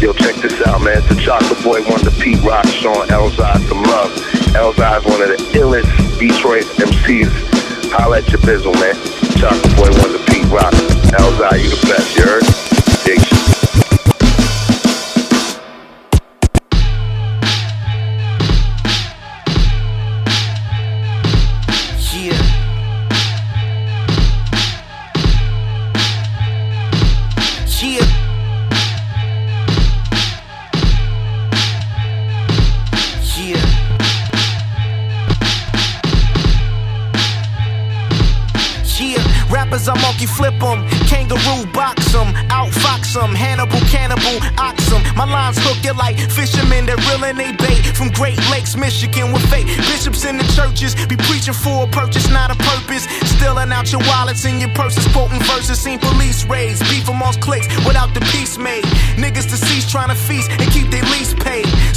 Yo, check this out, man. It's the Chocolate Boy Wonder Pete Rock showing Elzhi some love. Elzhi is one of the illest Detroit MCs. Holla at your bizzle, man. Chocolate Boy Wonder Pete Rock. Elzhi, you the best, you heard?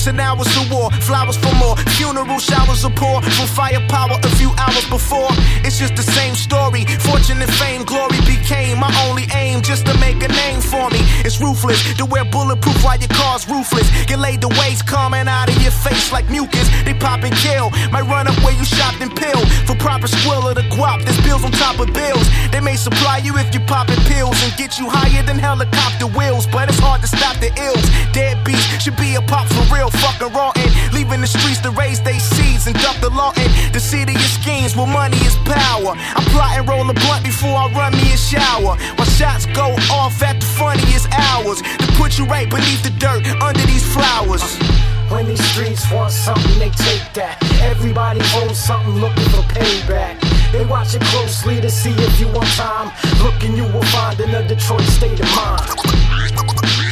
Paid. So now it's a war, flowers for more, funeral showers are pour from firepower a few hours before. It's just the same story. Fortune and fame, glory became my only aim just to make a name for me. It's ruthless to wear bulletproof while your car's ruthless. Get laid the waste coming out of your face like mucus. They pop and kill. Might run up where you shopped and pill for proper squill of the guap. Bills on top of bills. They may supply you if you popping pills and get you higher than helicopter wheels. But it's hard to stop the ills. Deadbeats should be a pop for real. Fucking rotten. Leaving the streets to raise they seeds and duck the law in. The city of schemes where money is power. I'm plotting roll a blunt before I run me a shower. My shots go off at the funniest hours to put you right beneath the dirt under these flowers. When these streets want something, they take that. Everybody owns something looking for payback. They watch it closely to see if you want time. Looking, you will find in a Detroit state of mind.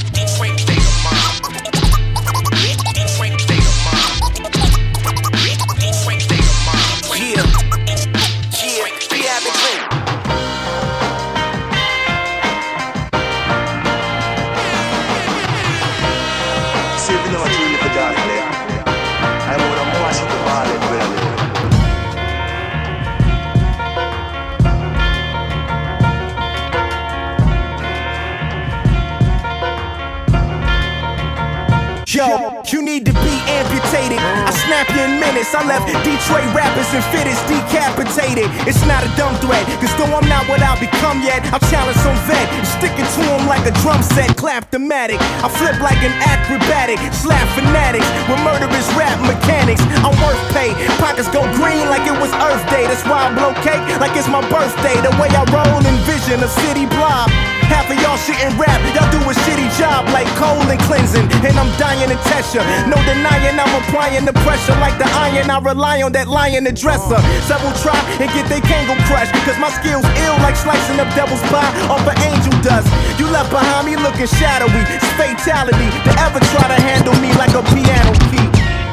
Yo, you need to be amputated. I snap you in minutes. I left Detroit rappers and fitters decapitated. It's not a dumb threat, cause though I'm not what I'll become yet, I'll challenge some vet. Sticking to him like a drum set, clap thematic. I flip like an acrobatic, slap fanatics with murderous rap mechanics. I'm worth pay, pockets go green like it was Earth Day. That's why I blow cake like it's my birthday. The way I roll, envision a city blob. Half of y'all shitting rap, y'all do a shitty job like colon cleansing. And I'm dying to test ya. No denying, I'm applying the pressure like the iron. I rely on that lion the dresser. Several try and get they kangle crushed. Cause my skills ill like slicing up devil's pie off of angel dust. You left behind me looking shadowy. It's fatality to ever try to handle me like a piano key.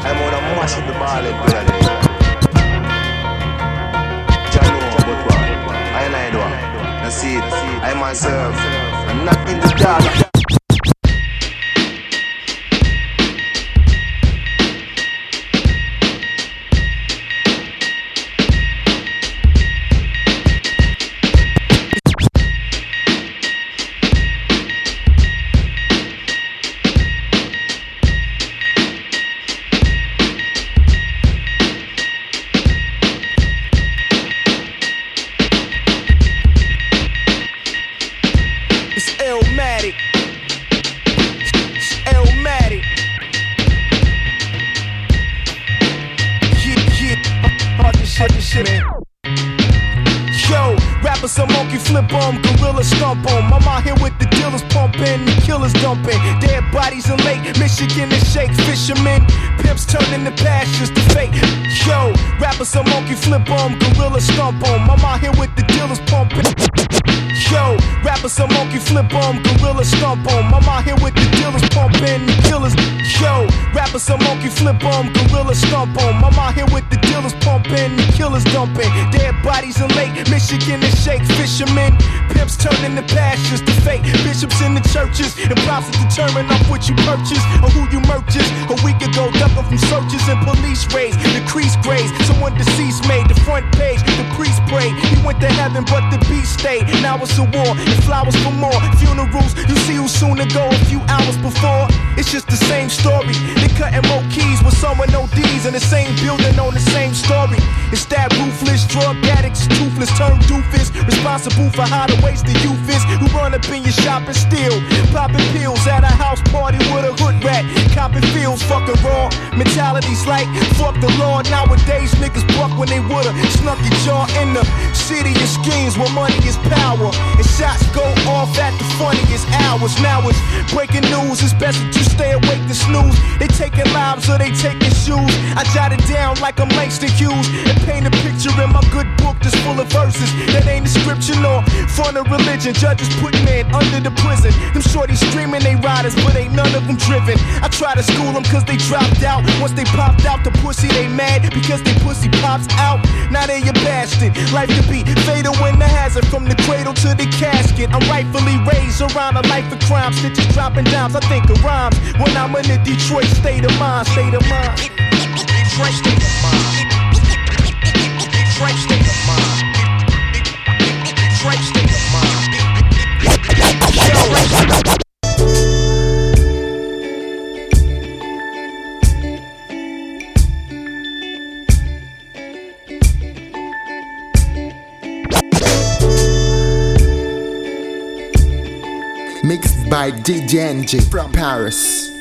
I'm it the myself. I'm not in the dark. Same building on the same story. It's that ruthless drug addicts, toothless turn doofus, responsible for how the waste the youth is. Who run up in your shop and steal, popping pills at a house party with a hood rat, copping feels fucking raw. Mentalities like fuck the law. Nowadays niggas buck when they woulda snuck your jaw in the city of schemes where money is power and shots go off at the funniest hours. Now it's breaking news. It's best that you stay awake to snooze. They taking lives or they taking shoes. I jot it down like I'm Langston Hughes and paint a picture in my good book that's full of verses that ain't a scripture nor fun of religion. Judges put men under the prison. Them shorties screaming they riders, but ain't none of them driven. I try to school them cause they dropped out. Once they popped out the pussy, they mad because they pussy pops out. Now they a bastard. Life could be fatal when the hazard from the cradle to the casket. I'm rightfully raised around a life of crime. Stitches dropping dimes. I think of rhymes when I'm in the Detroit state of mind. State of mind. Detroit state of mind. Detroit state of mind. Detroit state of mind. Mixed by DJ NG from Paris.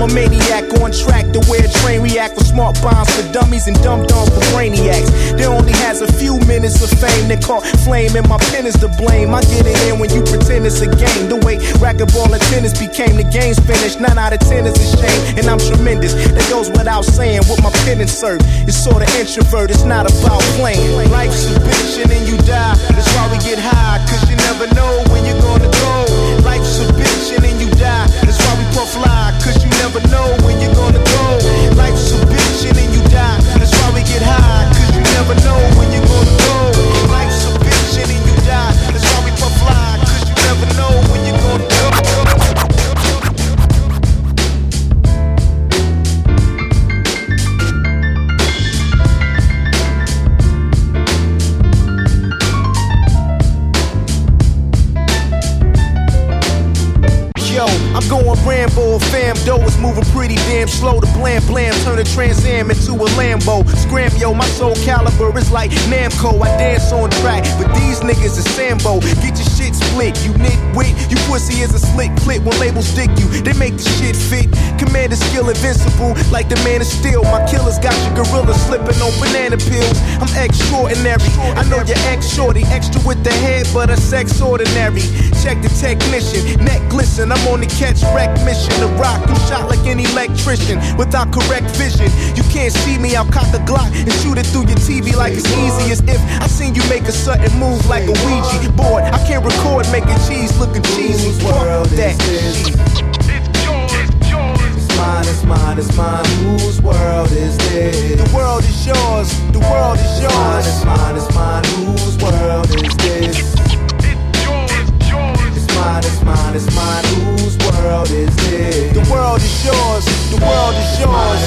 I'm a maniac on track to where a train react for smart bombs for dummies and dumb dumbs for brainiacs. There only has a few minutes of fame that caught flame, and my pen is to blame. I get it in when you pretend it's a game. The way racquetball and tennis became the game's finished. Nine out of ten is a shame, and I'm tremendous. That goes without saying. What my pen insert is sort of introvert. It's not about playing. Life's a bitch and then you die. That's why we get high, cause you never know when you're gonna go. On track, but these niggas is Sambo. Get your shit split, you nitwit. You pussy is a slick clip when labels stick you. They make the shit fit. Commander skill invincible, like the man of steel. My killers got your gorilla slipping on banana peels. I'm extraordinary. I know you're ex shorty, extra with the head, but a sex ordinary. Check the technician, neck glisten. I'm on the catch wreck mission. The rock, I'm shot like an electrician without correct vision. You can't see me, I'll cock a Glock and shoot it through your TV like it's easy as if I seen you make a sudden move like a Ouija board. I can't record making cheese looking cheesy. Fuck that. It's mine, it's mine, it's mine. Whose world is this? The world is yours. The world is It's mine, it's yours. mine, it's mine. Whose world is this? Mine, mine, mine. Whose world is this? The world is yours, the world is yours.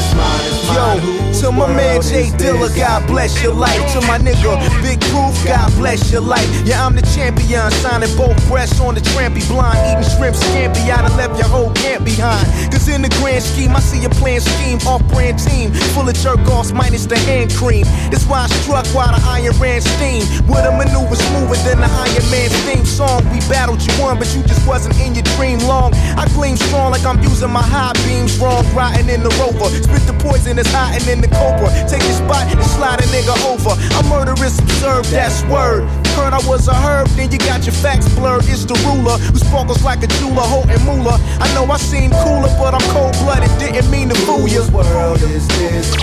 Yo, to my man J Dilla, God bless your life. To my nigga Big Proof, God bless your life. Yeah, I'm the champion, signing both breasts on the trampy blind, shrimp scampi. I done left your whole camp behind. Cause in the grand scheme, I see your plan scheme, off brand team, full of jerk offs minus the hand cream. That's why I struck while the iron ran steam. With a maneuver smoother than the Iron Man's theme song. We battled, you won, but you just wasn't in your dream long. I gleam strong like I'm using my high beams wrong, riding in the rover. Spit the poison that's hiding in the cobra. Take your spot and slide a nigga over. I'm murderous, observed, that's word. Heard I was a herb, then you got your facts blurred. It's the ruler who sparkles like a jeweler, holding moolah. I know I seem cooler, but I'm cold blooded. Didn't mean to fool you. Whose world is this?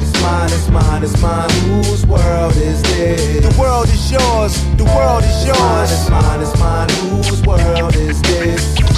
It's mine, it's mine, it's mine. Whose world is this? The world is yours, the world is It's mine, yours. it's mine, it's mine. Whose world is this?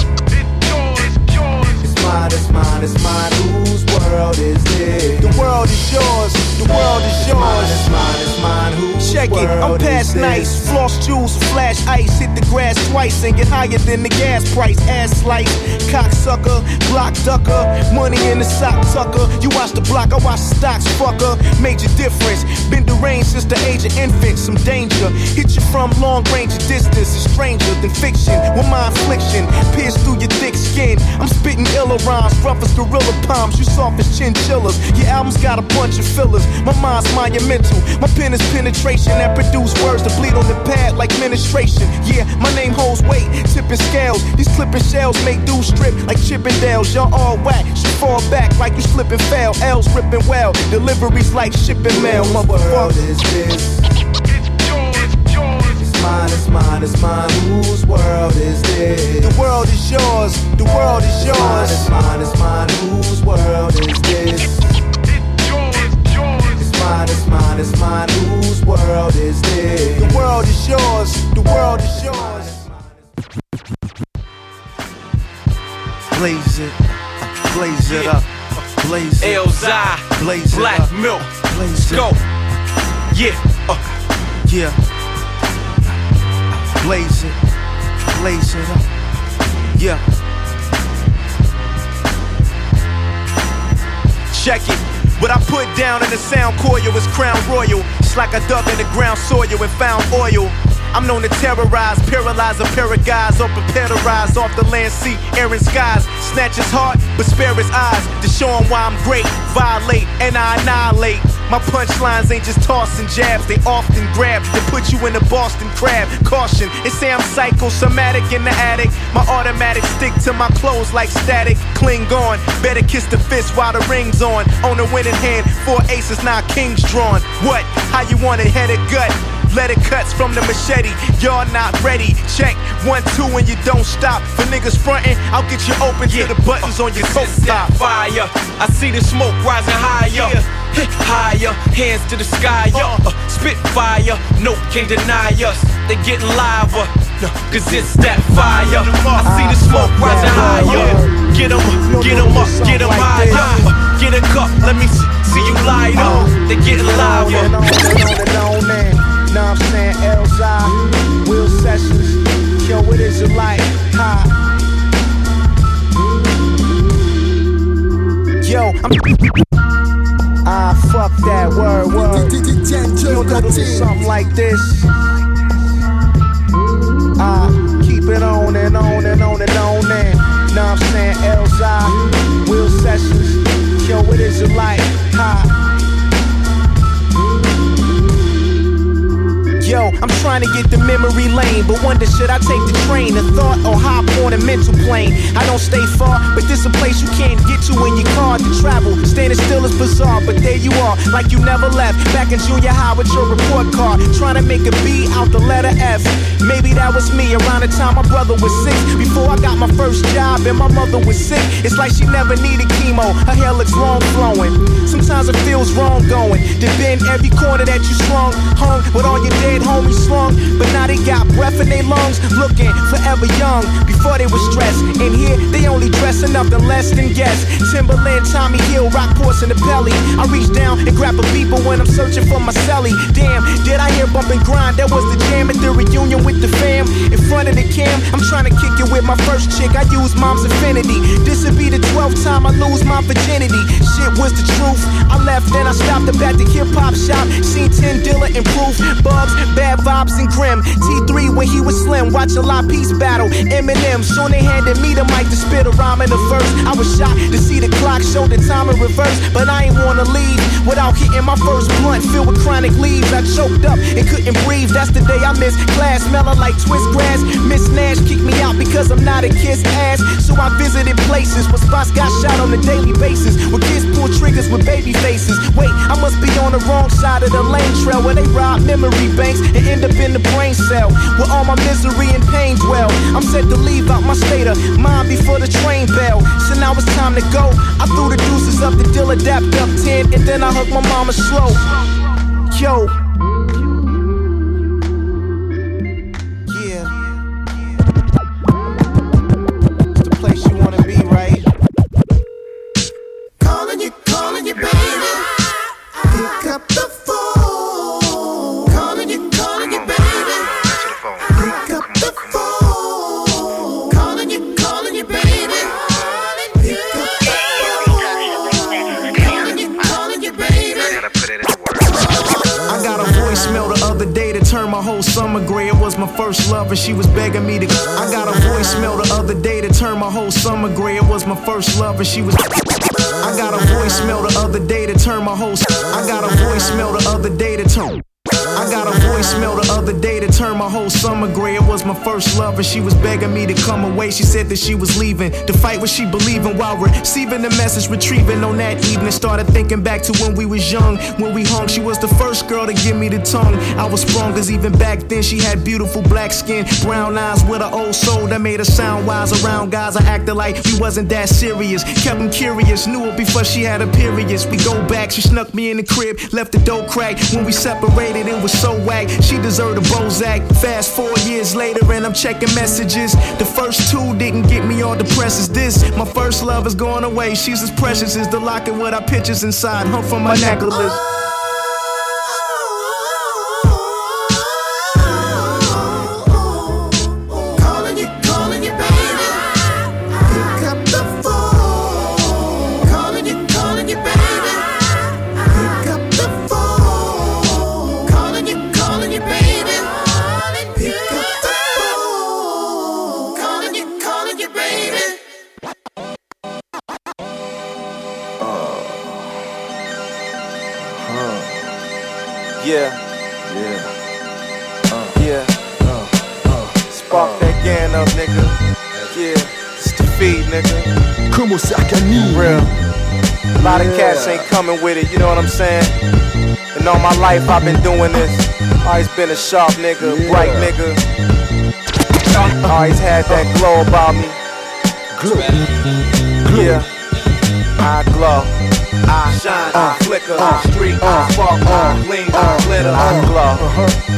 It's mine, it's mine, it's mine. Whose world is this? The world is yours, the world is It's mine, yours. it's mine, it's mine. Whose Check it, I'm past nice. Floss jewels, flash ice. Hit the grass twice and get higher than the gas price. Ass slice, cocksucker, block ducker. Money in the sock tucker. You watch the block, I watch the stocks, fucker. Major difference. Been deranged since the age of infant. Some danger. Hit you from long range of distance. A stranger than fiction. With my affliction, pierce through your thick skin. I'm spitting iller rhymes, rough as gorilla palms. You soft as chinchillas. Your album's got a bunch of fillers. My mind's monumental. My pen is penetration that produce words to bleed on the pad like ministration. Yeah, my name holds weight, tipping scales. These clipping shells make dudes strip like Chippendales. Y'all all whack, should fall back like you slipping fail. L's ripping well, deliveries like shipping mail, motherfucker. is this? Yeah. Check it. What I put down in the sound coil is crown royal. It's like I dug in the ground soil and found oil. I'm known to terrorize, paralyze or prepare to rise off the land, sea, air, and skies. Snatch his heart, but spare his eyes to show him why I'm great. Violate and I annihilate. My punchlines ain't just tossing jabs, they often grab to put you in a Boston crab. Caution, they say I'm psychosomatic in the attic. My automatic stick to my clothes like static. Cling on, better kiss the fist while the ring's on. On the winning hand, four aces, nine kings drawn. What? How you want it, head or gut? Letter cuts from the machete, y'all not ready. Check one, two, and you don't stop. For niggas frontin', I'll get you open to the buttons on your coat It's that top. fire. I see the smoke rising higher. Hit higher, hands to the sky, yo. Uh, spit fire, nope, can't deny us. They getting liver, no, cause it's that fire. I see the smoke rising higher. Get 'em, get 'em up, get 'em higher. Uh, get a cup, let me see, see you light up. They getting liver. I'm. Ah, fuck that word, word. You don't to something like this. Ah, keep it on and on and on and on and. What I'm saying? Elzhi, Will Sessions, yo, what is it like? Hi. Yo, I'm trying to get the memory lane, but wonder should I take the train, the thought, or hop on a mental plane? I don't stay far, but this a place you can't get to in your car to travel. Standing still is bizarre, but there you are, like you never left. Back in junior high with your report card, trying to make a B out the letter F. Maybe that was me around the time my brother was six. Before I got my first job and my mother was sick. It's like she never needed chemo. Her hair looks long flowing. Sometimes it feels wrong going. To bend every corner that you strong, hung with all your dead homies slung, but now they got breath in their lungs, looking forever young. Before they was stressed, and here they only dressing up than less than guests. Timberland, Tommy Hill, rock horse in the belly. I reach down and grab a beeper when I'm searching for my celly. Damn, did I hear bump and grind? That was the jam at the reunion with the fam. In front of the cam, I'm trying to kick it with my first chick. I use mom's affinity. This'll be the 12th time I lose my virginity. Shit was the truth. I left, then I stopped up at the hip hop shop. Seen 10 Dilla improve. Bubs, bad vibes, and grim. T3 when he was slim. Watch a lot peace battle. Eminem, soon they handed me the mic to spit a rhyme in the verse. I was shocked to see the clock show the time in reverse. But I ain't wanna leave without hitting my first blunt filled with chronic leaves. I choked up and couldn't breathe. That's the day I missed class. Smelling like twist grass. Miss Nash kicked me out because I'm not a kiss ass. So I visited places where spots got shot on a daily basis. Where kids pull triggers with baby faces. Wait, I must be on the wrong side of the lane trail where they rob memory banks and end up in the brain cell where all my misery and pain dwell. I'm set to leave out my state of mind before the train bell. So now it's time to go. I threw the deuces up the deal, adapt up 10, and then I hugged my mama slow. Yo. Summer gray. It was my first love, and she was. I got a voicemail the other day to turn my whole. Summer gray. It was my first love, and she was begging me to come away. She said that she was leaving to fight what she believed in while receiving the message, retrieving on that evening. Started thinking back to when we was young, when we hung. She was the first girl to give me the tongue. I was sprung, cause even back then she had beautiful black skin, brown eyes with an old soul that made her sound wise around guys. I acted like we wasn't that serious, kept them curious, knew it before she had her periods. We go back, she snuck me in the crib, left the door cracked. When we separated, it was so whack. She deserved a Bozak. Fast four years later, and I'm checking messages. The first two didn't get me all depressed as this. My first love is going away. She's as precious as the locket with our pictures inside. Hung from my necklace. With it, you know what I'm saying? And all my life I've been doing this. I always been a sharp nigga, bright nigga. Always had that glow about me. Yeah. I glow. I shine, I flicker, I streak, I spark, I gleam, I glitter, I glow.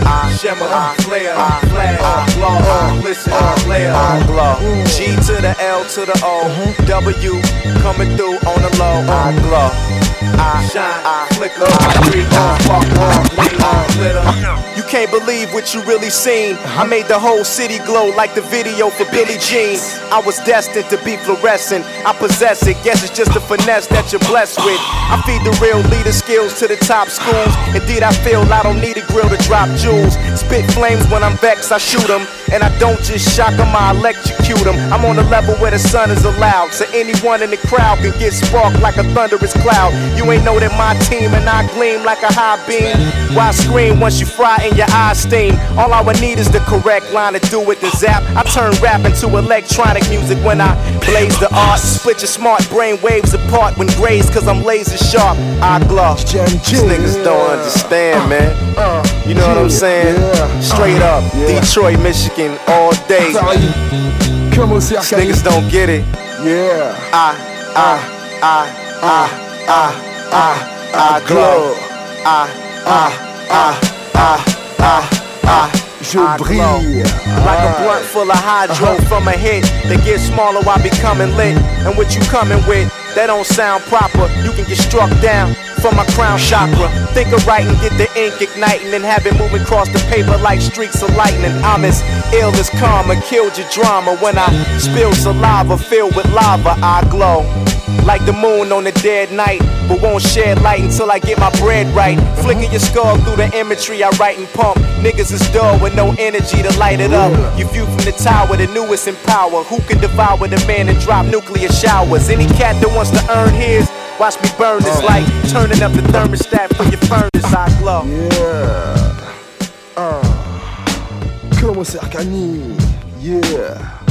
I shimmer, I flare, I flash, I glow, I glisten, I flare, I glow. G to the L to the O, W coming through on the low, I glow. I shine, I flicker, I I. You can't believe what you really seen. I made the whole city glow like the video for Billie Jean. I was destined to be fluorescent. I possess it. Guess it's just a finesse that you're blessed with. I feed the real leader skills to the top schools. Indeed, I feel I don't need a grill to drop jewels. Spit flames when I'm vexed, I shoot them. And I don't just shock them, I electrocute them. I'm on a level where the sun is allowed. So anyone in the crowd can get sparked like a thunderous cloud. You ain't know that my team and I gleam like a high beam. Why scream once you fry and your eyes steam? All I would need is the correct line to do it to zap. I turn rap into electronic music when I blaze the art. Split your smart brain waves apart when grazed, cause I'm laser sharp. I glow. These niggas don't understand, man. You know what I'm saying? Straight up, Detroit, Michigan, all day. These niggas don't get it. Yeah. I, I, I, I, I, I, I glow. I, I, I, I, I, I, Je I brille. Like a blunt full of hydro uh-huh. from a hit that gets smaller while becoming lit. And what you coming with, that don't sound proper. You can get struck down from my crown chakra. Think of writing, get the ink igniting, and have it moving across the paper like streaks of lightning. I'm as ill as karma, killed your drama. When I spill saliva filled with lava, I glow. Like the moon on a dead night, but won't shed light until I get my bread right. Flicking your skull through the imagery I write and pump. Niggas is dull with no energy to light it up. You view from the tower, the newest in power. Who can devour the man and drop nuclear showers? Any cat that wants to earn his, watch me burn this light. Turning up the thermostat for your furnace, I glow. Yeah. Ah. Comment c'est Arcani? Yeah.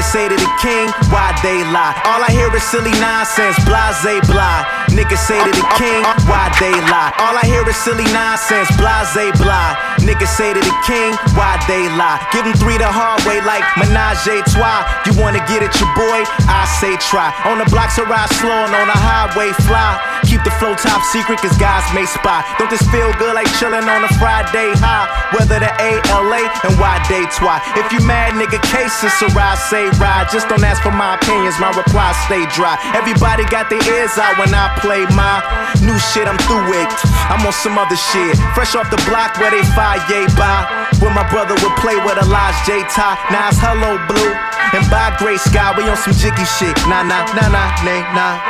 Niggas say to the king, why they lie? All I hear is silly nonsense, blase blah. Niggas say to the king, why they lie? All I hear is silly nonsense, blase blah. Niggas say to the king, why they lie? Give them three the hard way like menage a trois. You wanna get at your boy? I say try. On the blocks I ride slow and on the highway fly. Keep the flow top secret cause guys may spy. Don't this feel good like chillin' on a Friday high? Whether the ALA and why day twi. If you mad, nigga, cases, so I say ride. Just don't ask for my opinions, my replies stay dry. Everybody got their ears out when I play my new shit, I'm through it. I'm on some other shit. Fresh off the block where they fire yay by. Where my brother would play with Lodge J tie. Now it's hello blue. And by gray sky, we on some jiggy shit. Nah, nah, nah, nah, nay, nah.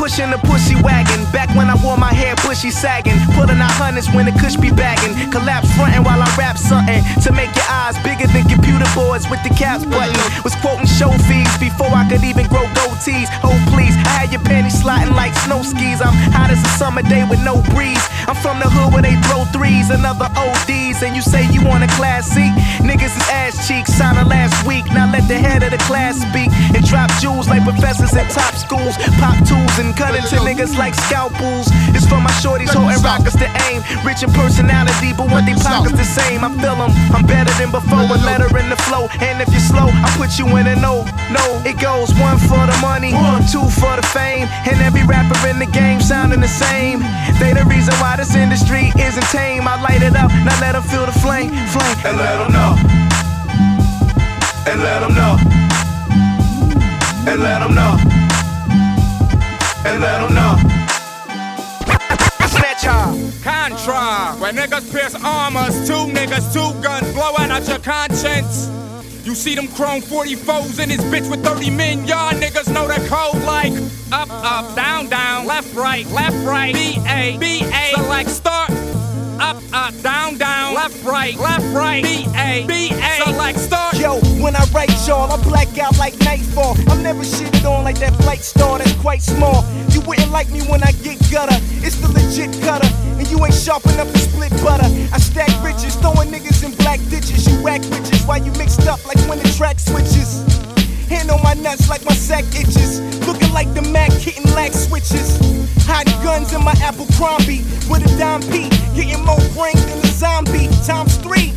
Pushing the pussy wagon back when I wore my hair bushy sagging. Pulling out hundreds when the cush be bagging. Collapse frontin' while I rap something to make your eyes bigger than computer boards with the caps button. Was quoting show fees before I could even grow goatees. Oh please, I had your panties sliding like snow skis. I'm hot as a summer day with no breeze. I'm from the hood where they throw threes and other ODs. And you say you want a class seat? Niggas is ass cheeks, signing last week. Now let the head of the class speak and drop jewels like professors at top schools. Pop tools and cut into niggas like scalpels. It's for my shorties holding rockers to aim. Rich in personality, but what they pockets the same. I feel them, I'm better than before. A letter in the flow. And if you're slow, I put you in a no. No, it goes one for the money, two for the fame. And every rapper in the game sounding the same. They the reason why this industry isn't tame. I light it up, now let them feel the flame. Flame. and let them know. And let them know. And let them know. And let them know. Contra, where niggas pierce armors, two niggas, two guns blowing out your conscience. You see them chrome 44s in this bitch with 30 men, y'all niggas know the code like up, up, down, down, left, right, left, right, B, A, B, A, select start. Up, up, down, down, left, right, left, right, B, A, B, A, select start. Yo, when I write y'all, I black out like nightfall. I'm never shitted on like that flight star that's quite small. You wouldn't like me when I get gutter. It's the legit cutter. And you ain't sharp enough to split butter. I stack riches, throwing niggas in black ditches. You whack bitches while you mixed up like when the track switches. Hand on my nuts like my sack itches. Looking like the Mac hitting lack switches. Hot guns in my Apple Crombie with a dime P. Getting more brain than a zombie. Times three.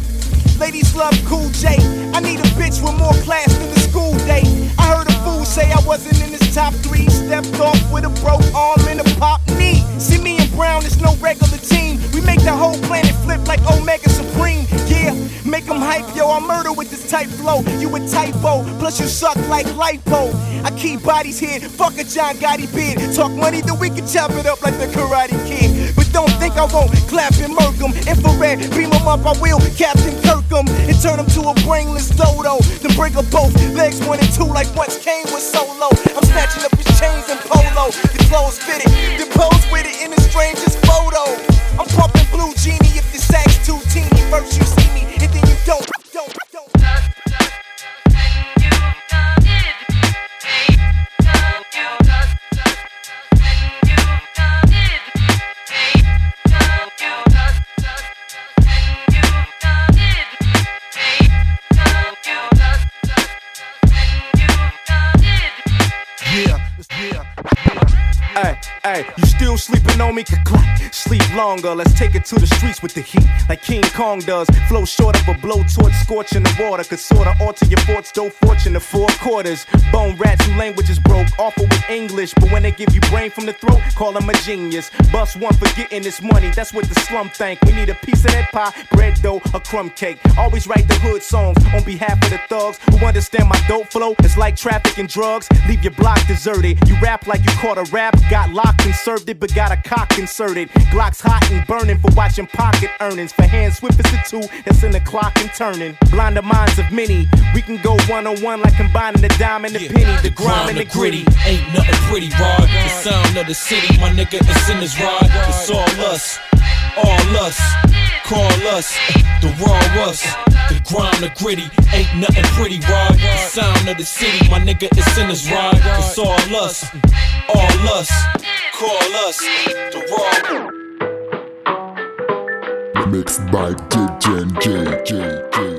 Ladies love Cool J. I need a bitch with more class than the school day. I heard a fool say I wasn't in his top three. Stepped off with a broke arm and a pop knee. See me and brown, it's no regular team. We make the whole planet flip like Omega Supreme. Yeah, make them hype, yo. I murder with this tight flow. You a typo, plus you suck like lipo. I keep bodies here, fuck a John Gotti beard. Talk money, then we can chop it up like the Karate Kid. But don't think I won't clap and murk 'em. Infrared, beam 'em up, I will Captain Kirk 'em and turn turn 'em to a brainless dodo. Then break up both legs, one and two, like once Kane was solo. I'm snatching up his chains and polo. The clothes fitted, the pose with it in the strangest photo. I'm pumping blue genie if the sack's too teeny. First you see me, and then you don't. Sleeping on me? Clack, Sleep longer. Let's take it to the streets with the heat, like King Kong does. Flow short of a blowtorch, scorching the water. Could sorta alter your thoughts, though fortune to four quarters. Bone rats who languages broke, awful with English. But when they give you brain from the throat, call them a genius. Bust one for getting this money, that's what the slum think. We need a piece of that pie, bread dough, a crumb cake. Always write the hood songs on behalf of the thugs who understand my dope flow. It's like trafficking drugs, leave your block deserted. You rap like you caught a rap, got locked and served it, but got a cock inserted. Glock's hot and burning for watching pocket earnings. For hands swift as the two that's in the clock and turning. Blind the minds of many. We can go one on one like combining the dime and the penny, the grime and the gritty. Ain't nothing pretty, Rod. The sound of the city, my nigga, it's in his rod. It's all us, all us. Call us, the raw us. The grime, the gritty, ain't nothing pretty, Rod. The sound of the city, my nigga, it's in his rod. It's all us, all us. Call us, the raw. Mixed by DJ J J J.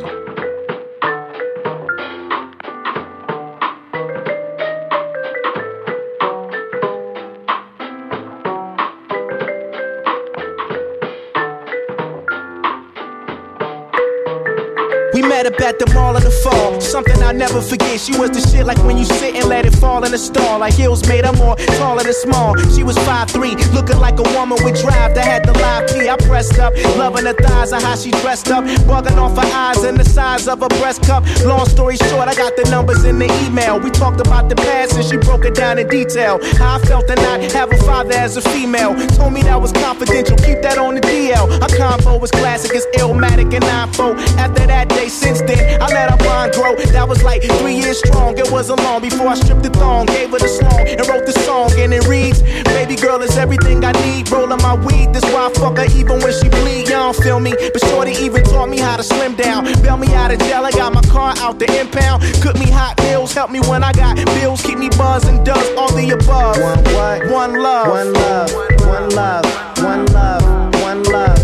met up at the mall in the fall. Something I'll never forget. She was the shit like when you sit and let it fall in the stall. Like heels made her more taller than small. She was 5'3, looking like a woman with drive that had the live P. I pressed up, loving her thighs and how she dressed up. Bugging off her eyes and the size of her breast cup. Long story short, I got the numbers in the email. We talked about the past and she broke it down in detail. How I felt to not have a father as a female. Told me that was confidential, keep that on the DL. Her combo was classic, it's Illmatic and 9 After that day, since then, I let her bond grow. That was like three years strong. It wasn't long before I stripped the thong, gave her the song, and wrote the song. And it reads, Baby girl is everything I need. Rolling my weed, this why I fuck her even when she bleed. You don't feel me, but Shorty even taught me how to slim down. Bail me out of jail, I got my car out the impound. Cook me hot meals, help me when I got bills, keep me buzzing, does all the above. One what? One love. One love. One love. One love. One love. One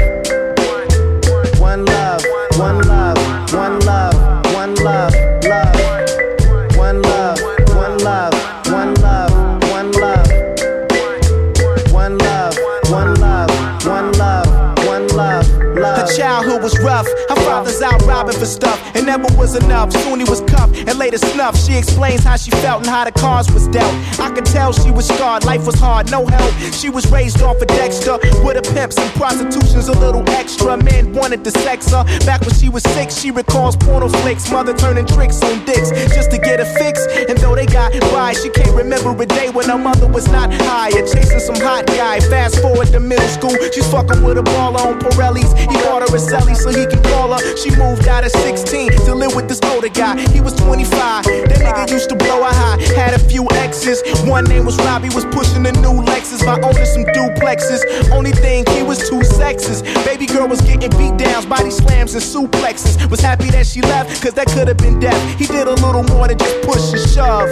mobbing for stuff. Never was enough. Soon he was cuffed and later snuffed. She explains how she felt and how the cards was dealt. I could tell she was scarred. Life was hard, no help. She was raised off of Dexter with a pimps and prostitution's a little extra. Men wanted to sex her. Back when she was six, she recalls porno flicks. Mother turning tricks on dicks just to get a fix. And though they got by, she can't remember a day when her mother was not higher. Chasing some hot guy. Fast forward to middle school. She's fucking with a baller on Pirelli's. He bought her a celly so he can call her. She moved out at 16 live with this older guy. He was 25. That nigga used to blow a high. Had a few exes. One name was Robbie, was pushing the new Lexus by owning some duplexes. Only thing, he was too sexist. Baby girl was getting beat downs, body slams and suplexes. Was happy that she left, cause that could have been death. He did a little more than just push and shove.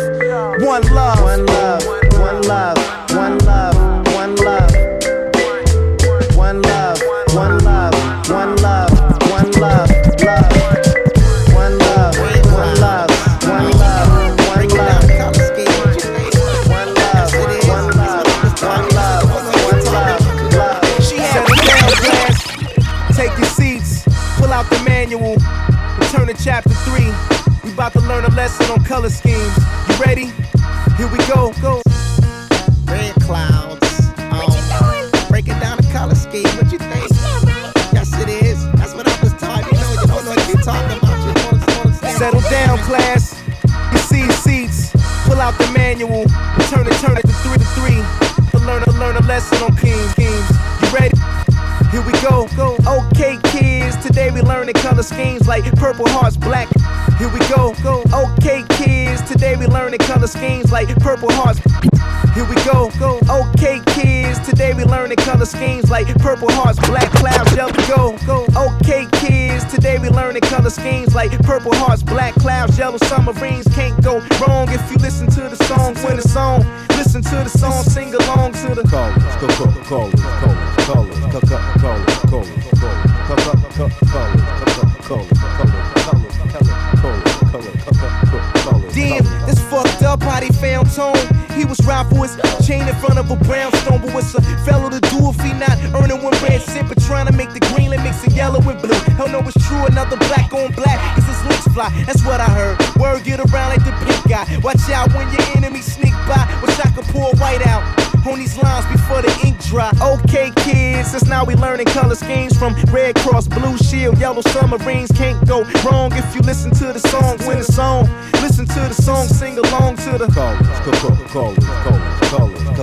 One love. One love. One love. One love. One love. Turn to chapter three. We about to learn a lesson on color schemes. You ready? Here we go. Go. Red clouds. Um, breaking down the color scheme. What you think? Right. Yes, it is. That's what I was taught. You know, you don't know what you're talking about. You don't understand. Settle down, class. You see seats. Pull out the manual. Turn it, turn it to three to three. To learn, to learn a lesson on schemes. schemes. Color schemes like purple hearts, black. Here we go. Okay, kids. Today we learning color schemes like purple hearts. Here we go. Okay, kids. Today we learning color schemes like purple hearts, black clouds, yellow. Go. Okay, kids. Today we learning color schemes like purple hearts, black clouds, yellow submarines. Can't go wrong if you listen to the song. When the song, listen to the song, sing along to the colors, colors, colors, colors, colors, colors, colors, Damn, this fucked up how they found Tone. He was right for his chain in front of a brownstone, but what's a fellow to do if he not earning one red cent, but trying to make the green and mix the yellow and blue? Hell no, it's true, another black on black, cause his links fly. That's what I heard. Word get around like the pink guy. Watch out when your enemy sneak by. Wish I could pour white out on these lines before the ink dry. Okay, kids, since now we learning color schemes from Red Cross, Blue Shield, Yellow Submarines. Can't go wrong if you listen to the song, win the song. Listen to the song, sing along to the colors, colors, colors, colors, colors,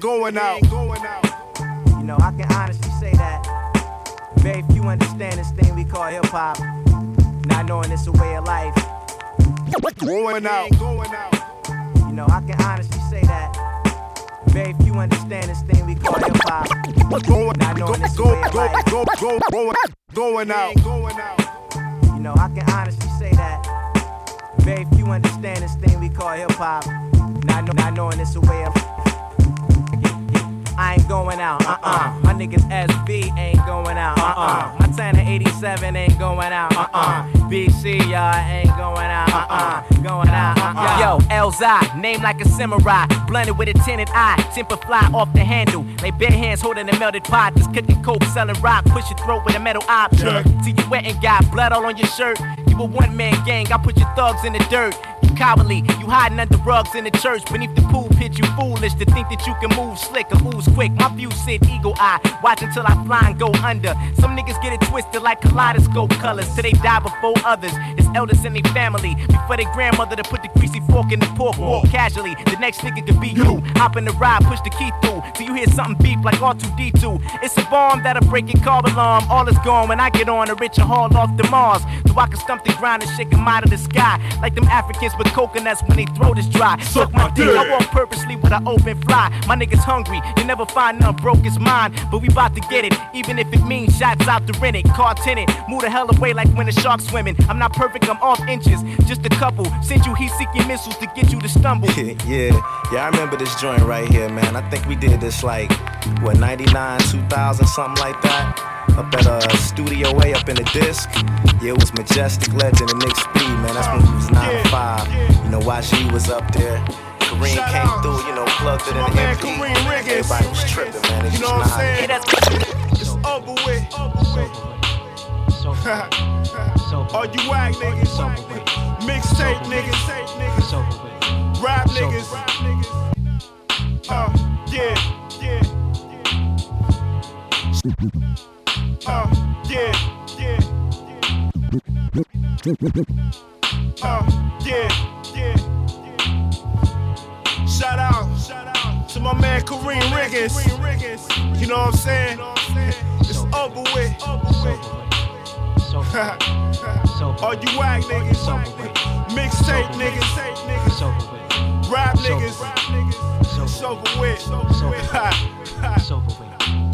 Going out. You know, I can honestly say that very few understand this thing we call hip hop, not knowing it's a way of life. Going out. You know, I can honestly say that very few understand this thing we call hip hop, not knowing it's a way of life. Going out. You know, I can honestly say that very few understand this thing we call hip hop, not, not knowing it's a way of. I ain't going out, uh uh. My niggas SB ain't going out, uh uh. My Tanner 87 ain't going out, uh uh. BC, y'all ain't going out, uh uh. Going out, uh uh. Yo, Elzhi, name like a samurai, blended with a tinted eye. Temper fly off the handle, lay bare hands holding a melted pot. Just cooking coke, selling rock, push your throat with a metal object. Till you wet and got blood all on your shirt. You a one man gang, I put your thugs in the dirt. You cowardly, you hiding under rugs in the church. Beneath the pool pit, you foolish to think that you can move slick or ooze quick. My view sit eagle eye, watch until I fly and go under. Some niggas get it twisted like kaleidoscope colors till they die before others. It's elders in their family before their grandmother to put the greasy fork in the pork. Walk casually, the next nigga could be you. Hop in the ride, push the key through till you hear something beep like R2D2. It's a bomb that'll break your car alarm. All is gone when I get on a richer haul off the Mars. So I can stump the ground and shake 'em out of the sky. Like them Africans with coconuts when they throat is dry. Suck my dick. I walk purposely with an open fly. My niggas hungry. You never find none broke is mine. But we bout to get it. Even if it means shots out the rent it. Car tenant. Move the hell away like when a shark swimming. I'm not perfect, I'm off inches. Just a couple. Send you heat seeking missiles to get you to stumble. yeah, yeah, I remember this joint right here, man. I think we did this like, what, 99, 2000, something like that? Up at a Studio A up in the disc. Yeah, it was Majestic Legend and Nick Speed, man. That's when we was 9 to 5. You know, while she was up there. Karriem came through, you know, plugged it in the MP. Everybody was tripping, man. It You know what I'm saying? It's over with. All you whack niggas, mixtape niggas, rap niggas. Uh, yeah, yeah. Uh, yeah, yeah. Uh, yeah, yeah. Shout out, shout out to my man Karriem Riggins. You know what I'm saying? It's over with. All you whack niggas, mixtape niggas, rap niggas. It's over with.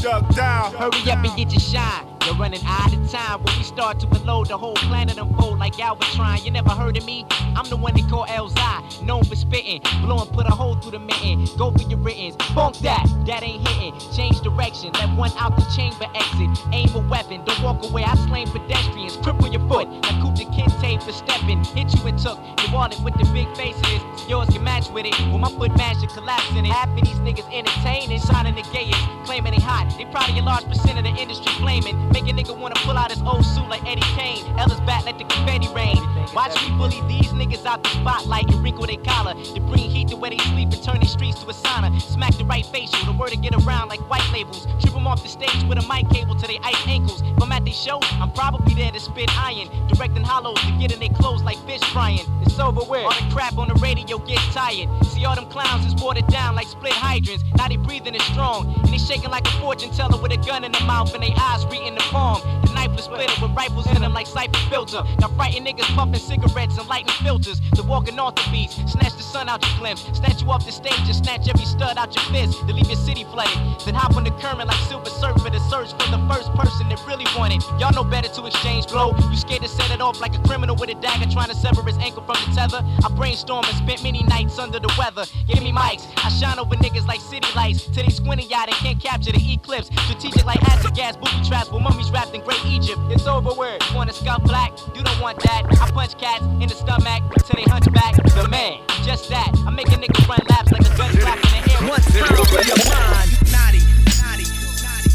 Duck down. Hurry up and get your shine. You're running out of time. When we start to unload, the whole planet unfold like Albatron. You never heard of me? I'm the one they call Elzhi, known for spitting. Blowing, put a hole through the mitten. Go for your writtens. Bunk that, that ain't hitting. Change direction, let one out the chamber exit. Aim a weapon, don't walk away. I slain pedestrians. Cripple your foot, like Kunta Kinte for stepping. Hit you and took your wallet with the big faces. Yours can match with it. When my foot match, you collapse in it. Half of these niggas entertaining, shining the gayest. claiming they hot. They probably a large percent of the industry flaming. Make a nigga wanna pull out his old suit like Eddie Kane. Ella's back, let the confetti rain. Watch me bully these niggas out the spotlight and wrinkle their collar. To bring heat to where they sleep and turn their streets to a sauna. Smack the right facial, the word to get around like white labels. Trip them off the stage with a mic cable to their ice ankles. If I'm at their show, I'm probably there to spit iron. Directing hollows to get in their clothes like fish frying. It's over with. All the crap on the radio gets tired. See all them clowns is watered down like split hydrants. Now they breathing is strong. And they shaking like a fortune teller with a gun in the mouth and they eyes reading the The knife was splitter with rifles in them like cipher filter. Now frightened niggas puffing cigarettes and lighting filters. The walking off the beats, snatch the sun out your glimpse. Snatch you off the stage and snatch every stud out your fist. To leave your city flooded. Then hop on the current like Silver Surfer to search for the first person that really wanted. Y'all know better to exchange blow. You scared to set it off like a criminal with a dagger trying to sever his ankle from the tether. I brainstorm and spent many nights under the weather. Give me mics. I shine over niggas like city lights. Till they squinty eyed and can't capture the eclipse. Strategic like acid gas, booby traps with mummies wrapped in great Egypt. It's over with. You wanna scuff black? You don't want that. I punch cats in the stomach till they hunchback. The man, just that. I make a nigga run laps like a gun clap in the air. What's time for your mind? Naughty, naughty, naughty.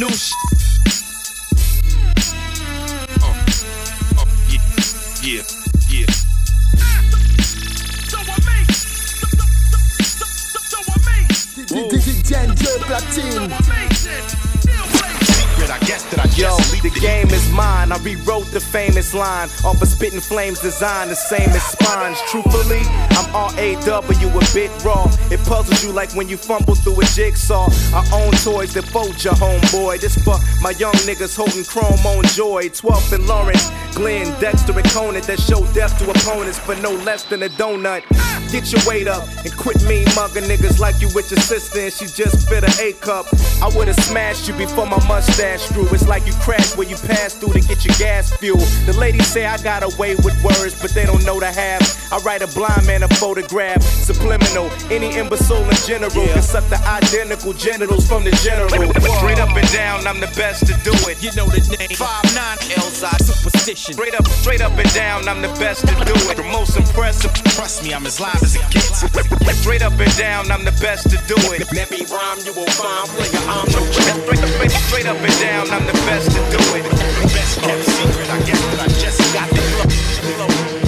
New sh- Yeah, yeah. Ginger Platine. I guess that I Yo, the game is mine. I rewrote the famous line off of Spitting Flames design, the same as spines. Truthfully, I'm R-A-W, a bit raw. It puzzles you like when you fumble through a jigsaw. I own toys that fold your homeboy. This for my young niggas holding chrome on joy. 12th and Lawrence, Glenn, Dexter, and Conan that show death to opponents for no less than a donut. Get your weight up and quit me mugging niggas like you with your sister and she just fit a A cup. I would've smashed you before my mustache grew. It's like you crashed where you passed through to get your gas fuel. The ladies say I got away with words, but they don't know the half. I write a blind man a photograph, subliminal. Any imbecile in general can suck the identical genitals from the general. Straight up and down, I'm the best to do it. You know the name. Five nine Elzhi superstition. Straight up, straight up and down, I'm the best to do it. The most impressive. Trust me, I'm as live as it gets. Straight up and down, I'm the best to do it. Let me rhyme, you will find player. I'm no. Straight, straight, up and down, I'm the best to do it. Best kept secret, I guess I just got the.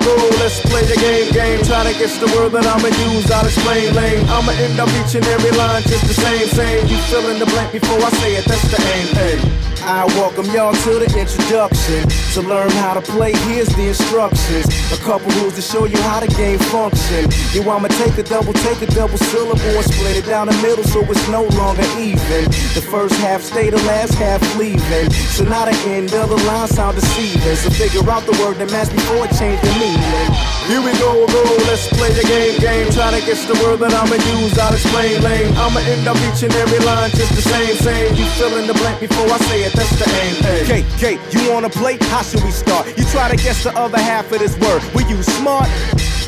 Let's play the game, game. Try to guess the word that I'ma use, I'll explain lane. I'ma end up each and every line just the same, same. You fill in the blank before I say it, that's the aim, hey. I welcome y'all to the introduction. To learn how to play, here's the instructions. A couple rules to show you how the game function. You I'ma take a double, take a double syllable and split it down the middle so it's no longer even. The first half stay, the last half leaving. So now the end of the line sound deceiving. So figure out the word that match before it change the meaning. Here we go, go, let's play the game, game. Try to guess the word that I'ma use, I'll explain lame. I'ma end up each and every line just the same, same. You fill in the blank before I say it, that's the aim. Hey. Kate, Kate, you wanna play? How should we start? You try to guess the other half of this word. Were you smart?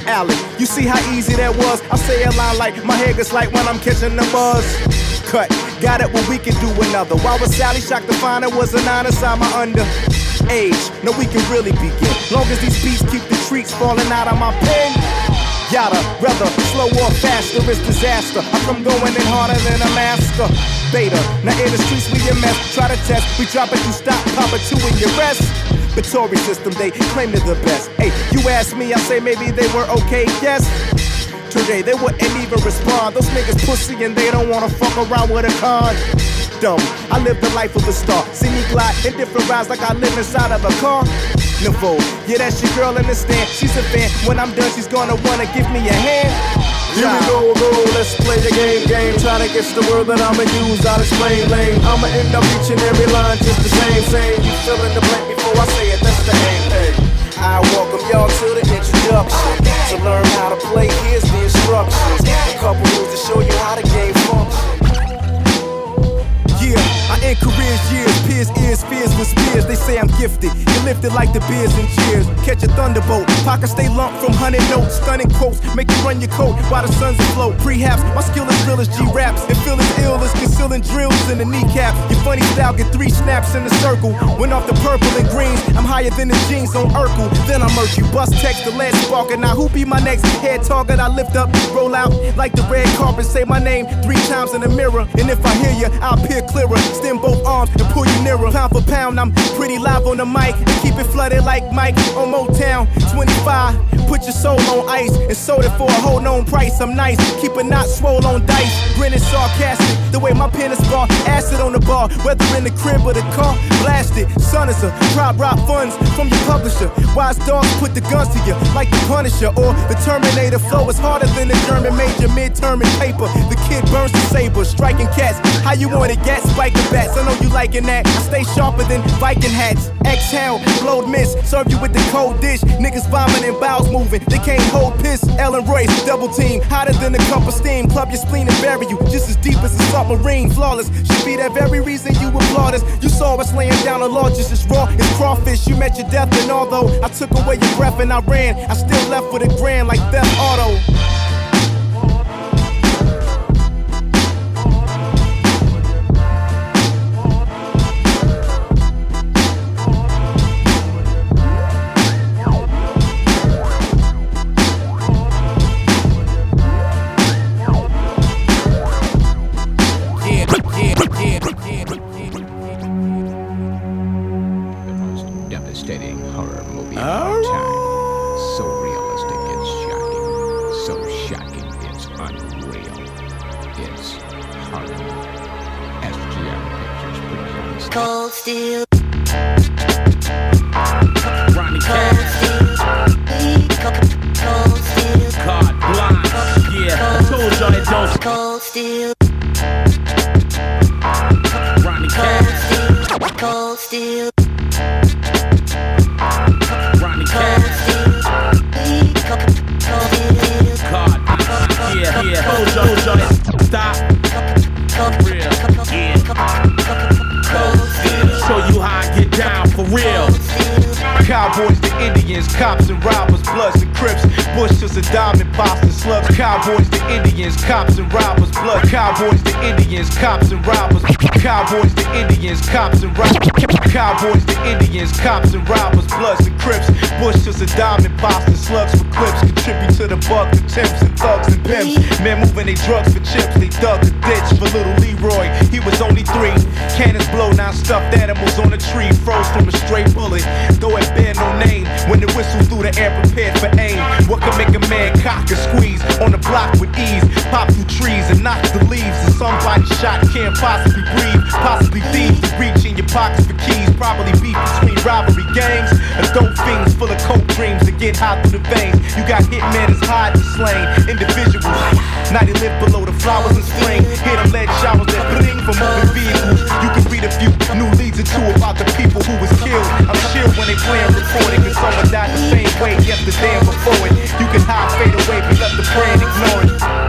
Alec, you see how easy that was? I say a line like my head gets like when I'm catching the buzz. Cut, got it, well we can do another. Why was Sally shocked to find it was a nine inside my under? Age, no, we can really begin. Long as these beats keep the treats falling out of my pen. Yada, rather slow or faster is disaster. I come going in harder than a master. Beta, now in the streets we a mess. Try to test, we drop it, you stop, pop it two in your rest. Vittori system, they claim they're the best. Hey, you ask me, I say maybe they were okay, yes. Today they wouldn't even respond. Those niggas pussy and they don't wanna fuck around with a con. Dumb, I live the life of a star. See me glide in different rides like I live inside of a car. Nympho, yeah, that's your girl in the stand. She's a fan. When I'm done, she's gonna wanna give me a hand. Here we go, go, let's play the game, game. Try to guess the word that I'ma use, I'll explain lane. I'ma end up each and every line just the same, same. You fill in the blank before I say it, that's the aim, hey. I welcome y'all to the introduction. To learn how to play, here's the instructions. A couple rules to show you how the game functions. Yeah, I Careers, years, peers, ears, fears with spears. They say I'm gifted. You lifted like the beers and cheers. Catch a thunderbolt. Pockets stay lumped from hundred notes. Stunning quotes make you run your coat while the sun's afloat. Prehaps, my skill is real as G raps. And feel as ill as concealing drills in the kneecap. Your funny style get three snaps in a circle. Went off the purple and greens. I'm higher than the jeans on Urkel. Then I murk you. Bust text the last sparker. Now who be my next head target? I lift up, roll out like the red carpet. Say my name three times in the mirror. And if I hear you, I'll peer clearer. Extend both arms and pull you nearer. Pound for pound, I'm pretty live on the mic. And keep it flooded like Mike on Motown. 25, put your soul on ice and sold it for a whole known price. I'm nice, keep it not swole on dice. Grinning sarcastic, the way my pen is bar. Acid on the bar, whether in the crib or the car. Blasted, son is a prop rob funds from your publisher. Wise dogs put the guns to you like the Punisher or the Terminator. Flow is harder than the German major midterm in paper. The kid burns the saber, striking cats. How you want it? Gat spiking bats. I know you liking that. I stay sharper than Viking hats. Exhale, blowed mist, serve you with the cold dish. Niggas vomiting, bowels moving. They can't hold piss. Ellen Royce, double team, hotter than a cup of steam. Club your spleen and bury you just as deep as a submarine. Flawless should be that very reason you applaud us. You saw us laying down a law just as raw as crawfish. You met your death, and although I took away your breath and I ran, I still left with a grand like Theft Auto. Cold steel. Ronnie Cold steel. Cold steel. Card. Yeah, yeah. Told y'all, told y'all it stop. Real. Yeah. Cold steel. Show you how I get down for real. Cowboys to Indians, cops and robbers, to Saddam and Boston slugs. Cowboys to Indians, cops and robbers, blood. Cowboys to Indians, cops and robbers. Cowboys to Indians, cops and robbers. Cowboys to Indians, cops and robbers, bloods crips, Bush to Saddam and slugs for clips. Contribute to the buck, the temps and thugs and pimps. Men moving they drugs for chips, they dug a ditch for little Leroy. He was only three. Cannons blow, now stuffed animals on a tree, froze from a stray bullet. Though it bear no name, when the whistle through the air prepared for aim. What can make a man cock and squeeze on the block with ease? Pop through trees and knock the leaves. And somebody shot can't possibly breathe. Possibly thieves reach in your pockets for keys. Probably beef between rivalry gangs. Adult fiends full of coke dreams that get hot through the veins. You got hitmen as hard and slain. Individuals. Now they live below the flowers in spring. Hit them lead showers that bling from moving vehicles. You can read a few new leads or two about the people who was killed. I'm chill when they playing recording. Cause someone died the same way yesterday and before it. You can hide, fade away, but let the brain ignore it.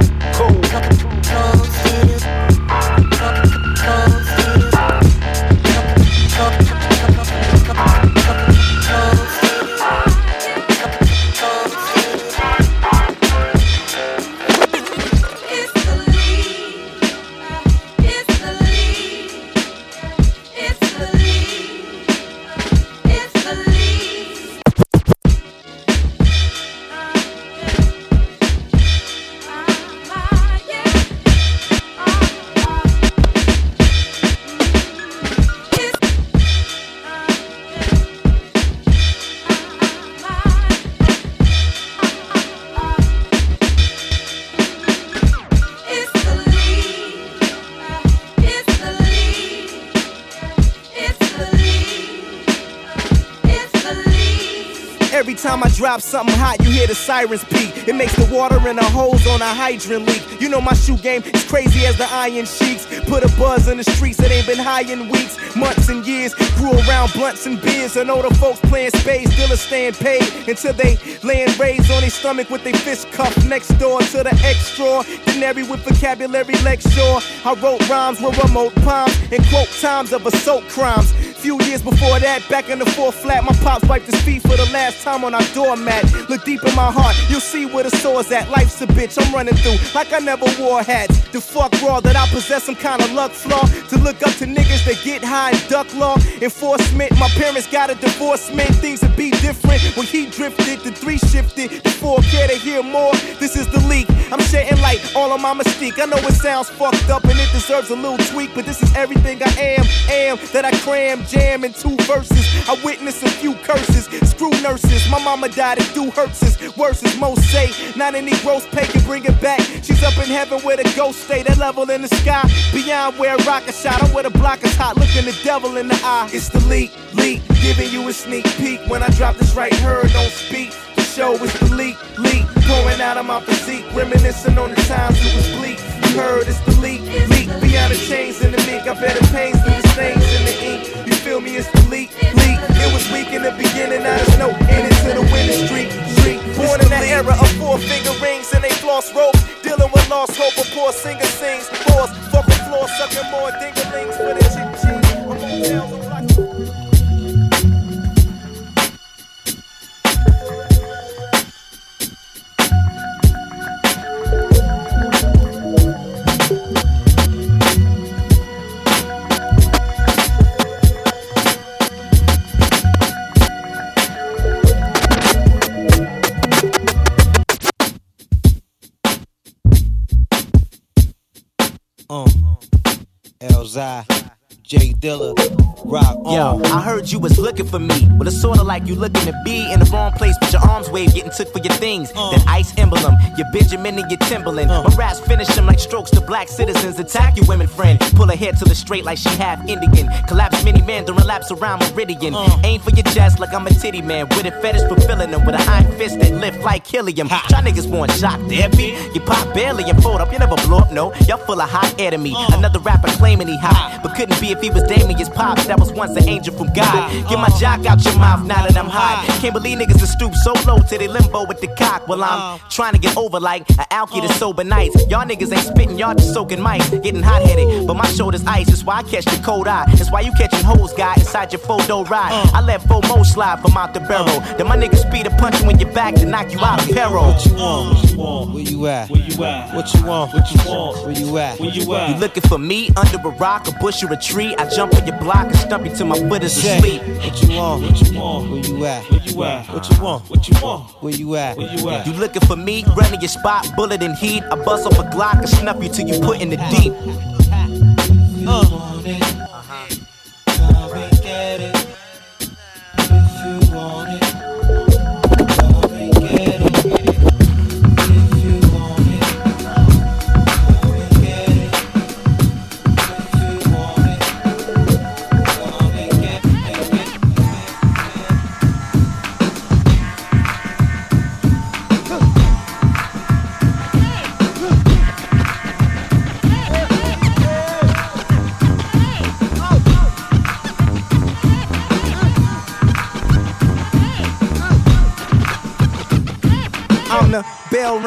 Drop something hot, you hear the sirens peak. It makes the water in the holes on a hydrant leak. You know my shoe game is crazy as the iron sheets. Put a buzz in the streets that ain't been high in weeks, months, and years. Grew around blunts and beers. I know the folks playing spades still are staying paid until they laying raised on their stomach with their fist cuffed next door to the extraordinary with vocabulary lecture. I wrote rhymes with remote palms and quote times of assault crimes. Few years before that, back in the fourth flat, my pops wiped his feet for the last time on our doormat. Look deep in my heart, you'll see where the sore's at. Life's a bitch, I'm running through like I never wore hats. The fuck raw that I possess some kind of luck flaw to look up to niggas that get high and duck law enforcement. My parents got a divorcement, things would be different when he drifted. The three shifted, the four care to hear more. This is the leak. I'm shedding light all on my mystique. I know it sounds fucked up and it deserves a little tweak, but this is everything I am, am that I cram, jam in two verses. I witnessed a few curses, screw nurses. My mama died at do hurts worse as most say. Not any gross pay can bring it back. She's up in heaven where the ghost stay, that level in the sky. Beyond where a rocket shot, I'm where the block is hot, looking the devil in the eye. It's the leak, leak, giving you a sneak peek. When I drop this right, her don't speak. The show is the leak, leak, pouring out of my physique, reminiscing on the times it was bleak. You heard it's the leak, leak, beyond the chains and the mink. I bet it pains through the stains in the ink. Feel me? It's. It was weak in the beginning, now there's no end into the winning streak. Street, born in that era of four finger rings and they floss ropes, dealing with lost hope. A poor singer sings, boss, fucking floor, sucking more dinglings for the chick cheese. Elzhi, J Dilla, Rock Yo. I heard you was looking for me. Well, it's sorta like you looking to be in the wrong place, but your arms wave getting took for your things. Uh. That ice emblem, your Benjamin and your Timberland. Uh. My raps finish them like strokes to black citizens. Attack your women friend. Pull her hair till it's straight like she half Indian. Collapse mini man during laps around Meridian. Uh. Aim for your chest like I'm a titty man. With a fetish fulfilling them with a iron fist that lift like helium. Y'all niggas want shock therapy. You pop barely and fold up, you never blow up, no. Y'all full of hot air to me. Another rapper claiming he hot, but couldn't be if he was Damien's pops. That was once an angel from God. Get my jock out your mouth now that I'm hot. Can't believe niggas are stoop so low to they limbo with the cock. Well, I'm trying to get over like an alky to sober nights. Y'all niggas ain't spitting, y'all just soaking mice. Getting hot headed, but my shoulder's ice. That's why I catch the cold eye. That's why you catching hoes, guy, inside your photo ride. I let FOMO slide from out the barrel. Then my niggas speed a punch you in your back to knock you out of peril. What you want? What you want? Where you at? Where you at? What you want? What you want? Where you at? Where you You looking for me under a rock, a bush, or a tree? I jump on your block and stump you till my foot is asleep. What you want? What you want? Where you at? Where you at? What you want? What you want? Where you at? Where you at? You looking for me? Running your spot, bullet and heat. I bust off a Glock and snuff you till you put in the deep. I'm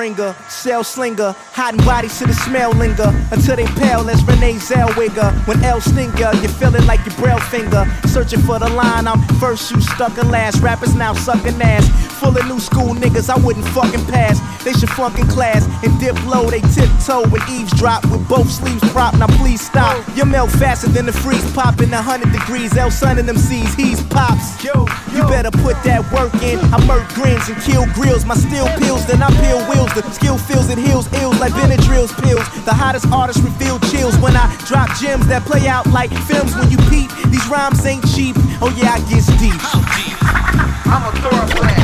ringer, shell slinger, hiding bodies to the smell linger until they pale as Renee Zellweger. When L stinger, you feel it like your braille finger. Searching for the line, I'm first, you stuck in last. Rappers now sucking ass. Full of new school niggas, I wouldn't fucking pass. They should flunk in class and dip low. They tiptoe and eavesdrop with both sleeves propped. Now please stop. You melt faster than the freeze, popping a hundred degrees. L sun in them C's, he's pops. Yo, you better put that work in. I murk grins and kill grills. My steel pills, then I peel wheels. The skill feels it heals ills like Benadryl's pills. The hottest artists reveal chills when I drop gems that play out like films when you peep. These rhymes ain't cheap. Oh yeah, I get deep. I'm a thoroughbred.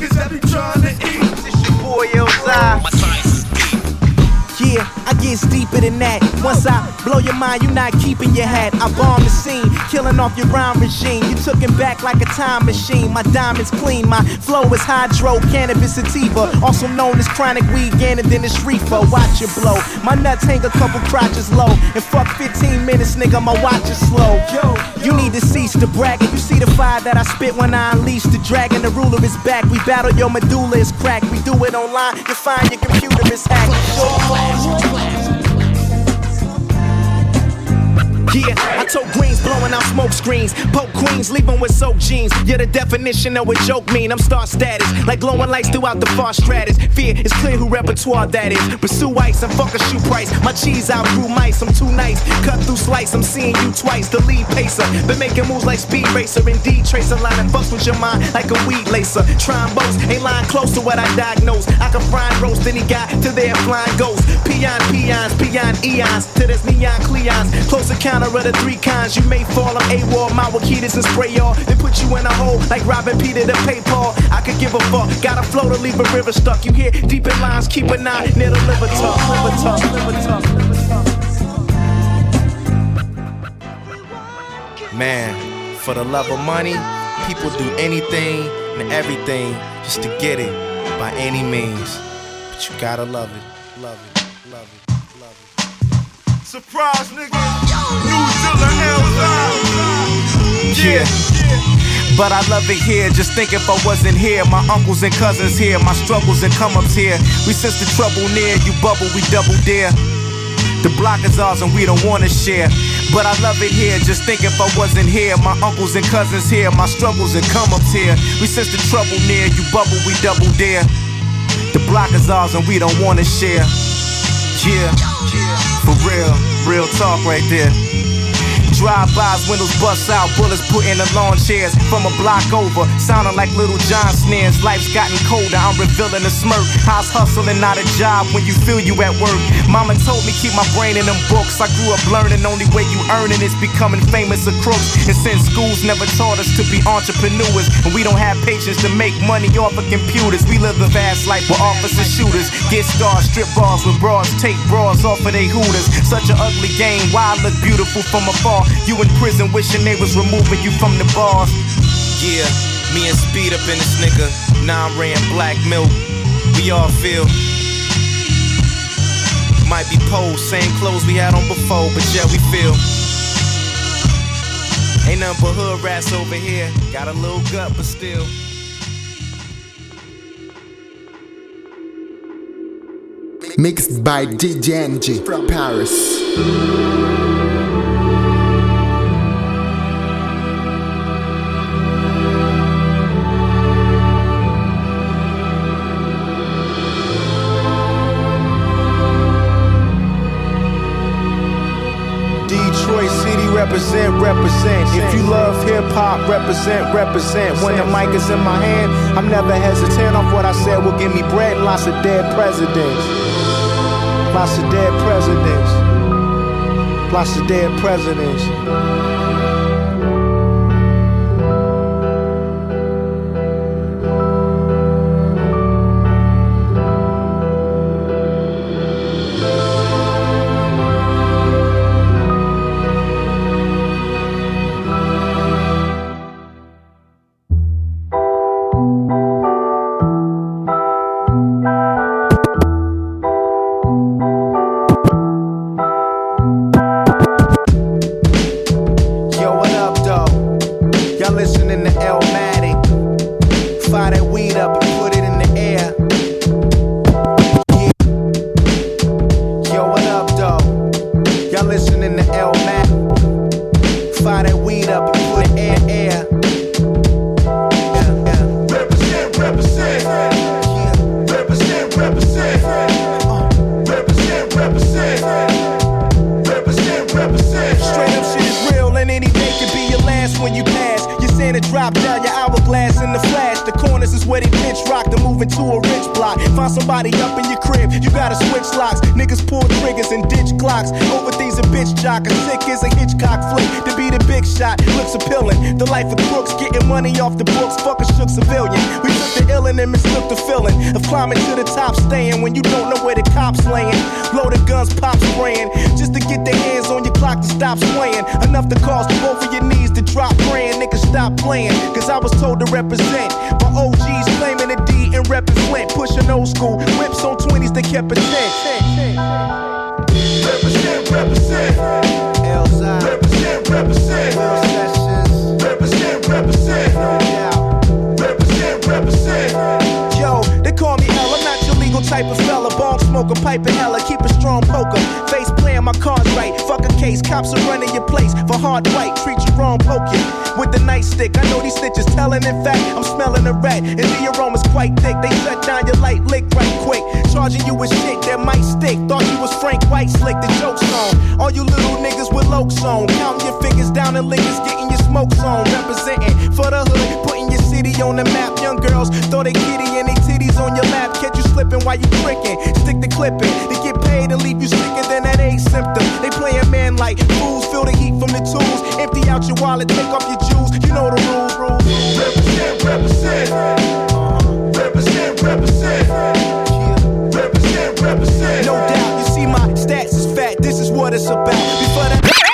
Niggas that be trying to eat. This your boy Elzhi. Yeah, I get deeper than that. Once I blow your mind, you not keeping your hat. I bomb the scene, killing off your rhyme regime. You took it back like a time machine. My diamonds clean, my flow is hydro, cannabis sativa, also known as chronic weed, and then it's reefer. Watch it blow. My nuts hang a couple crotches low, and fuck 15 minutes, nigga, my watch is slow. Yo, you need to cease the bragging. You see the fire that I spit when I unleash the dragon. The ruler is back. We battle your medulla is cracked. We do it online. You find your computer is hacked class, a class. Yeah, I told greens blowing out smoke screens. Poke queens, leaving with soaked jeans. Yeah, the definition of what joke mean. I'm star status, like glowing lights throughout the far stratus. Fear is clear who repertoire that is. Pursue ice and fuck a shoe price. My cheese outgrew mice, I'm too nice. Cut through slice, I'm seeing you twice. The lead pacer, been making moves like speed racer. Indeed, tracer line and fucks with your mind like a weed lacer. Boast, ain't lying close to what I diagnose. I can fry roast any guy to their flying ghosts. Peon, peons, peon, eons. To this neon cleons. Close encounter of the three kinds. You may fall on AWOL, my Wakitas and spray y'all. Then put you in a hole like Robin Peter to pay Paul. I could give a fuck. Got a flow to leave a river stuck. You hear deep in lines, keep an eye near the liver talk. Liver talk, liver talk. Man, for the love of money, people do anything and everything just to get it by any means. But you gotta love it, love it. Surprise, nigga. New Dilla L's Yeah. But I love it here. Just think if I wasn't here, my uncles and cousins here, my struggles and come ups here. We sense the trouble near, you bubble, we double dare. The block is ours and we don't wanna share. But I love it here. Just think if I wasn't here, my uncles and cousins here, my struggles and come ups here. We sense the trouble near, you bubble, we double dare. The block is ours and we don't wanna share. Yeah, for real, real talk right there. Drive-bys, windows bust out, bullets put in the lawn chairs from a block over, sounding like little John snares. Life's gotten colder, I'm revealing a smirk. How's hustling not a job when you feel you at work? Mama told me keep my brain in them books. I grew up learning only way you earning is becoming famous or crooks. And since schools never taught us to be entrepreneurs, and we don't have patience to make money off of computers, we live the fast life with officer shooters. Get stars, strip bars with bras, take bras off of they hooters. Such an ugly game, why I look beautiful from afar? You in prison wishing they was removing you from the bars. Yeah, me and Speed up in this nigga. Nine ran black milk. We all feel. Might be pose, same clothes we had on before, but yeah, we feel. Ain't nothing but hood rats over here. Got a little gut, but still. Mixed by DJ NG from Paris. Represent. If you love hip hop, represent, represent. When the mic is in my hand, I'm never hesitant. Off what I said will give me bread and lots of dead presidents. Lots of dead presidents. Lots of dead presidents. Switch locks. Niggas pull triggers and ditch clocks. Over these a bitch jock. A sick is a Hitchcock flick. To be the big shot looks appealing. The life of crooks, getting money off the books. Fuck a shook civilian. We took the illin' and mistook the feeling of climbing to the top, staying when you don't know where the cops laying. Loaded guns pop spraying just to get their hands on your clock to stop swaying. Enough to cause both of your knees to drop praying. Niggas stop playing, cause I was told to represent. My OGs claiming a D and reppin' Flint, pushing old school whips on 20s that kept a 10. Represent, represent. Represent, represent. Represent, represent. Represent, represent. Yo, they call me L. I'm not your legal type of fella. Bong smoker, pipe and hella, keep a strong poker. Face playing my cards right. Fuck a case, cops are running your place for hard white. Treat you wrong, poke you with the nightstick. I know these snitches telling. In fact, I'm smelling a rat, and the aroma's quite thick. They shut down your light lick right quick, charging you with shit that might stick. Thought you was Frank White, slick the joke's on. All you little niggas with lokes on, counting your figures down and liquors, getting your smokes on, representing for the hood, putting your city on the map. Young girls throw they kitty and they titties on your lap. Catch you slipping while you tricking. Stick the clipping. They get paid and leave you sicker than that AIDS symptom. They playing man like fools. Feel the heat from the tools. Empty out your wallet, take off your jewels. You know the rules. rules. Represent, represent. Represent, represent. Represent, represent. No doubt, you see my stats is fat. This is what it's about. Before that.